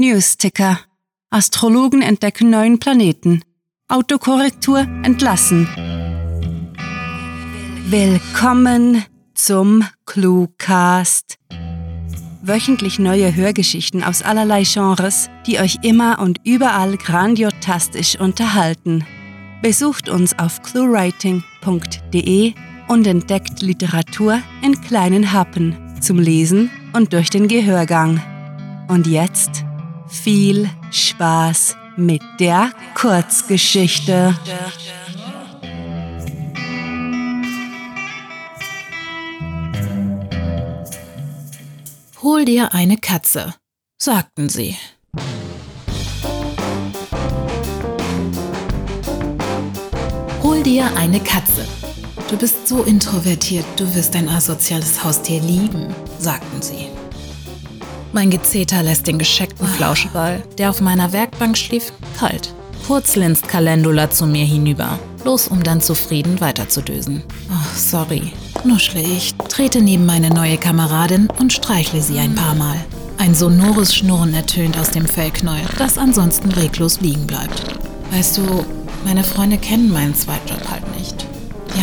Newsticker. Astrologen entdecken neuen Planeten. Autokorrektur entlassen. Willkommen zum Cluecast. Wöchentlich neue Hörgeschichten aus allerlei Genres, die euch immer und überall grandiotastisch unterhalten. Besucht uns auf cluewriting.de und entdeckt Literatur in kleinen Happen zum Lesen und durch den Gehörgang. Und jetzt viel Spaß mit der Kurzgeschichte. Hol dir eine Katze, sagten sie. Hol dir eine Katze. Du bist so introvertiert, du wirst dein asoziales Haustier lieben, sagten sie. Mein Gezeter lässt den gescheckten Flauscheball, der auf meiner Werkbank schlief, kalt. Kurz linst Calendula zu mir hinüber, bloß um dann zufrieden weiterzudösen. Oh, sorry, nuschle ich, trete neben meine neue Kameradin und streichle sie ein paar Mal. Ein sonores Schnurren ertönt aus dem Fellknäuel, das ansonsten reglos liegen bleibt. Weißt du, meine Freunde kennen meinen Zweitjob halt nicht.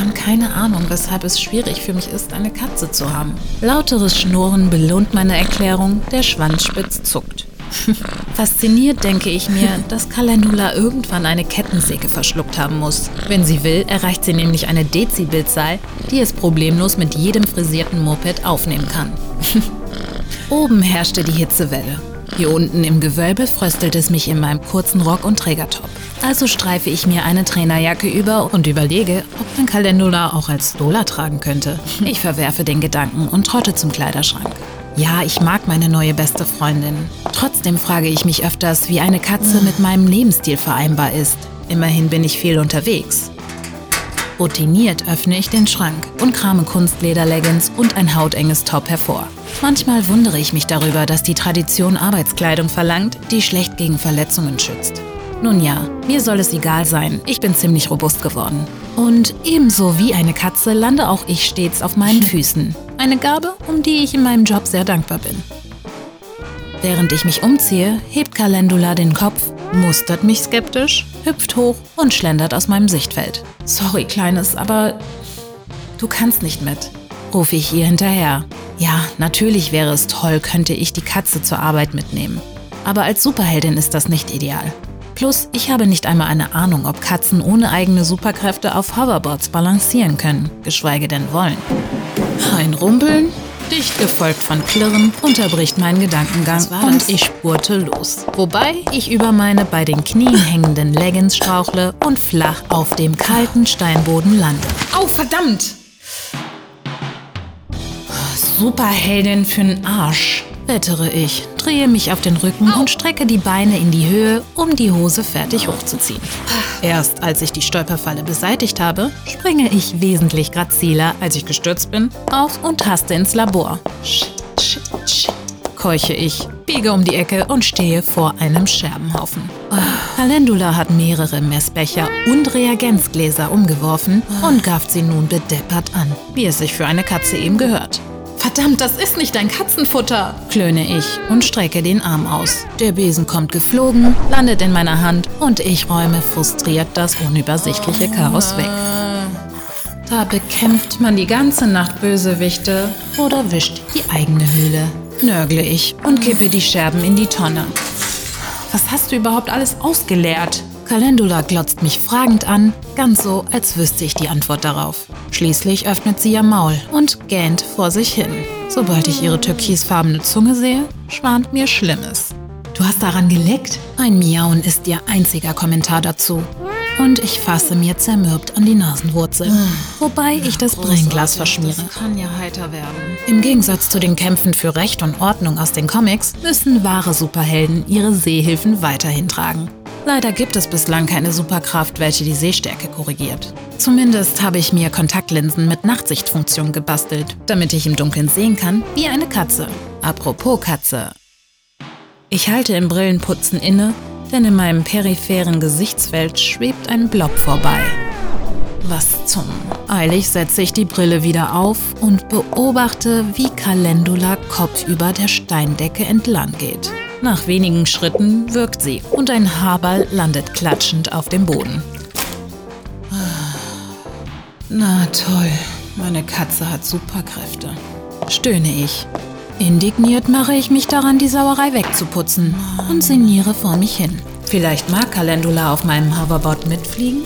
Haben keine Ahnung, weshalb es schwierig für mich ist, eine Katze zu haben. Lauteres Schnurren belohnt meine Erklärung, der Schwanzspitz zuckt. Fasziniert denke ich mir, dass Calendula irgendwann eine Kettensäge verschluckt haben muss. Wenn sie will, erreicht sie nämlich eine Dezibelzahl, die es problemlos mit jedem frisierten Moped aufnehmen kann. Oben herrschte die Hitzewelle. Hier unten im Gewölbe fröstelt es mich in meinem kurzen Rock und Trägertop. Also streife ich mir eine Trainerjacke über und überlege, ob man Calendula auch als Lola tragen könnte. Ich verwerfe den Gedanken und trotte zum Kleiderschrank. Ja, ich mag meine neue beste Freundin. Trotzdem frage ich mich öfters, wie eine Katze mit meinem Lebensstil vereinbar ist. Immerhin bin ich viel unterwegs. Routiniert öffne ich den Schrank und krame Kunstlederleggings und ein hautenges Top hervor. Manchmal wundere ich mich darüber, dass die Tradition Arbeitskleidung verlangt, die schlecht gegen Verletzungen schützt. Nun ja, mir soll es egal sein, ich bin ziemlich robust geworden. Und ebenso wie eine Katze lande auch ich stets auf meinen Füßen. Eine Gabe, um die ich in meinem Job sehr dankbar bin. Während ich mich umziehe, hebt Calendula den Kopf, mustert mich skeptisch, hüpft hoch und schlendert aus meinem Sichtfeld. Sorry, Kleines, aber du kannst nicht mit, rufe ich ihr hinterher. Ja, natürlich wäre es toll, könnte ich die Katze zur Arbeit mitnehmen. Aber als Superheldin ist das nicht ideal. Plus, ich habe nicht einmal eine Ahnung, ob Katzen ohne eigene Superkräfte auf Hoverboards balancieren können, geschweige denn wollen. Ein Rumpeln, dicht gefolgt von Klirren, unterbricht meinen Gedankengang und ich spurte los. Wobei ich über meine bei den Knien hängenden Leggings strauchle und flach auf dem kalten Steinboden lande. Au, verdammt! Superheldin für'n Arsch wettere ich, drehe mich auf den Rücken und strecke die Beine in die Höhe, um die Hose fertig hochzuziehen. Erst als ich die Stolperfalle beseitigt habe, springe ich wesentlich graziler, als ich gestürzt bin, auf und taste ins Labor. Keuche ich, biege um die Ecke und stehe vor einem Scherbenhaufen. Calendula hat mehrere Messbecher und Reagenzgläser umgeworfen und gafft sie nun bedeppert an, wie es sich für eine Katze eben gehört. Verdammt, das ist nicht dein Katzenfutter, klöne ich und strecke den Arm aus. Der Besen kommt geflogen, landet in meiner Hand und ich räume frustriert das unübersichtliche Chaos weg. Da bekämpft man die ganze Nacht Bösewichte oder wischt die eigene Höhle. Nörgle ich und kippe die Scherben in die Tonne. Was hast du überhaupt alles ausgeleert? Calendula glotzt mich fragend an, ganz so, als wüsste ich die Antwort darauf. Schließlich öffnet sie ihr Maul und gähnt vor sich hin. Sobald ich ihre türkisfarbene Zunge sehe, schwant mir Schlimmes. Du hast daran geleckt? Ein Miauen ist ihr einziger Kommentar dazu. Und ich fasse mir zermürbt an die Nasenwurzel, wobei ich das Brillenglas verschmiere. Das kann ja heiter werden. Im Gegensatz zu den Kämpfen für Recht und Ordnung aus den Comics müssen wahre Superhelden ihre Sehhilfen weiterhin tragen. Leider gibt es bislang keine Superkraft, welche die Sehstärke korrigiert. Zumindest habe ich mir Kontaktlinsen mit Nachtsichtfunktion gebastelt, damit ich im Dunkeln sehen kann, wie eine Katze. Apropos Katze. Ich halte im Brillenputzen inne, denn in meinem peripheren Gesichtsfeld schwebt ein Blob vorbei. Was zum? Eilig setze ich die Brille wieder auf und beobachte, wie Calendula kopfüber der Steindecke entlang geht. Nach wenigen Schritten wirkt sie und ein Haarball landet klatschend auf dem Boden. Na toll, meine Katze hat Superkräfte. Stöhne ich. Indigniert mache ich mich daran, die Sauerei wegzuputzen und sinniere vor mich hin. Vielleicht mag Calendula auf meinem Hoverboard mitfliegen?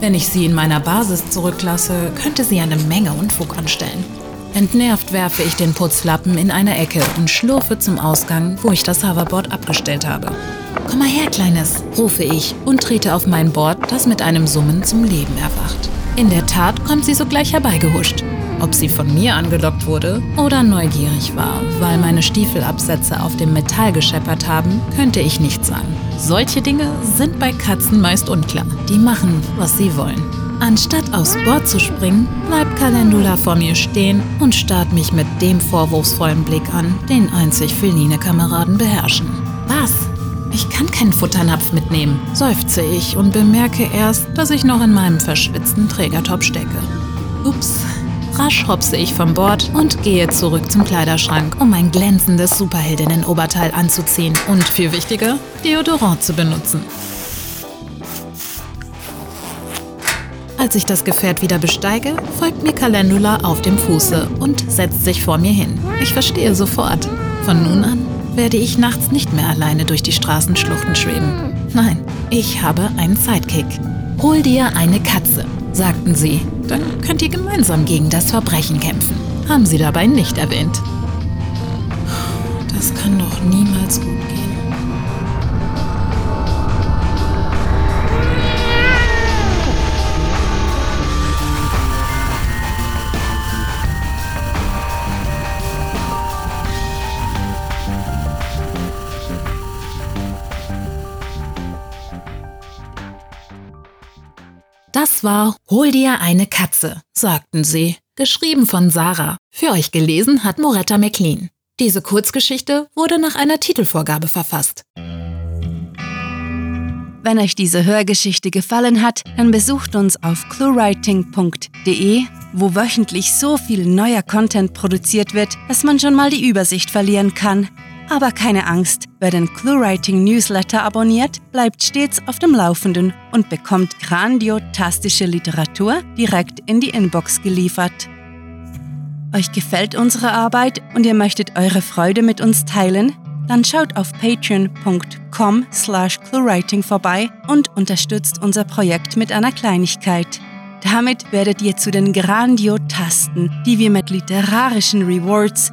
Wenn ich sie in meiner Basis zurücklasse, könnte sie eine Menge Unfug anstellen. Entnervt werfe ich den Putzlappen in eine Ecke und schlurfe zum Ausgang, wo ich das Hoverboard abgestellt habe. Komm mal her, Kleines, rufe ich und trete auf mein Board, das mit einem Summen zum Leben erwacht. In der Tat kommt sie sogleich herbeigehuscht. Ob sie von mir angelockt wurde oder neugierig war, weil meine Stiefelabsätze auf dem Metall gescheppert haben, könnte ich nicht sagen. Solche Dinge sind bei Katzen meist unklar. Die machen, was sie wollen. Anstatt aufs Board zu springen, bleibt Calendula vor mir stehen und starrt mich mit dem vorwurfsvollen Blick an, den einzig feline Kameraden beherrschen. Was? Ich kann keinen Futternapf mitnehmen, seufze ich und bemerke erst, dass ich noch in meinem verschwitzten Trägertop stecke. Ups. Rasch hopse ich vom Bord und gehe zurück zum Kleiderschrank, um mein glänzendes Superheldinnen-Oberteil anzuziehen und, viel wichtiger, Deodorant zu benutzen. Als ich das Gefährt wieder besteige, folgt mir Calendula auf dem Fuße und setzt sich vor mir hin. Ich verstehe sofort. Von nun an werde ich nachts nicht mehr alleine durch die Straßenschluchten schweben. Nein, ich habe einen Sidekick. Hol dir eine Katze, sagten sie. Dann könnt ihr gemeinsam gegen das Verbrechen kämpfen. Haben sie dabei nicht erwähnt. Das kann doch niemals gut gehen. Das war Hol dir eine Katze, sagten sie. Geschrieben von Sarah. Für euch gelesen hat Moretta McLean. Diese Kurzgeschichte wurde nach einer Titelvorgabe verfasst. Wenn euch diese Hörgeschichte gefallen hat, dann besucht uns auf cluewriting.de, wo wöchentlich so viel neuer Content produziert wird, dass man schon mal die Übersicht verlieren kann. Aber keine Angst, wer den ClueWriting Newsletter abonniert, bleibt stets auf dem Laufenden und bekommt grandiotastische Literatur direkt in die Inbox geliefert. Euch gefällt unsere Arbeit und ihr möchtet eure Freude mit uns teilen? Dann schaut auf patreon.com slash cluewriting vorbei und unterstützt unser Projekt mit einer Kleinigkeit. Damit werdet ihr zu den Grandiotasten, die wir mit literarischen Rewards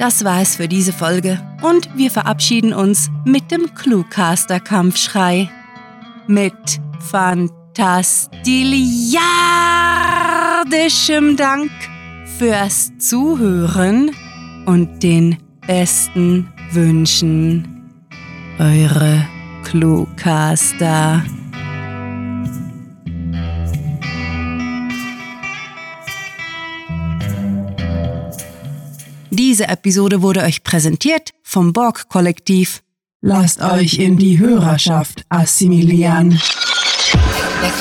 Das war es für diese Folge und wir verabschieden uns mit dem Cluecaster-Kampfschrei. Mit fantastiliardischem Dank fürs Zuhören und den besten Wünschen. Eure Cluecaster. Diese Episode wurde euch präsentiert vom Borg-Kollektiv. Lasst euch in die Hörerschaft assimilieren.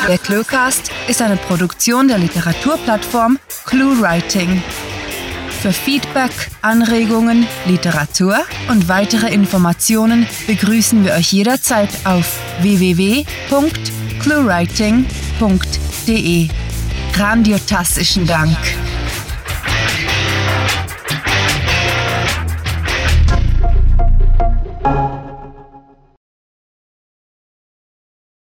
Der Cluecast ist eine Produktion der Literaturplattform ClueWriting. Für Feedback, Anregungen, Literatur und weitere Informationen begrüßen wir euch jederzeit auf www.cluewriting.de. Grandiotastischen Dank.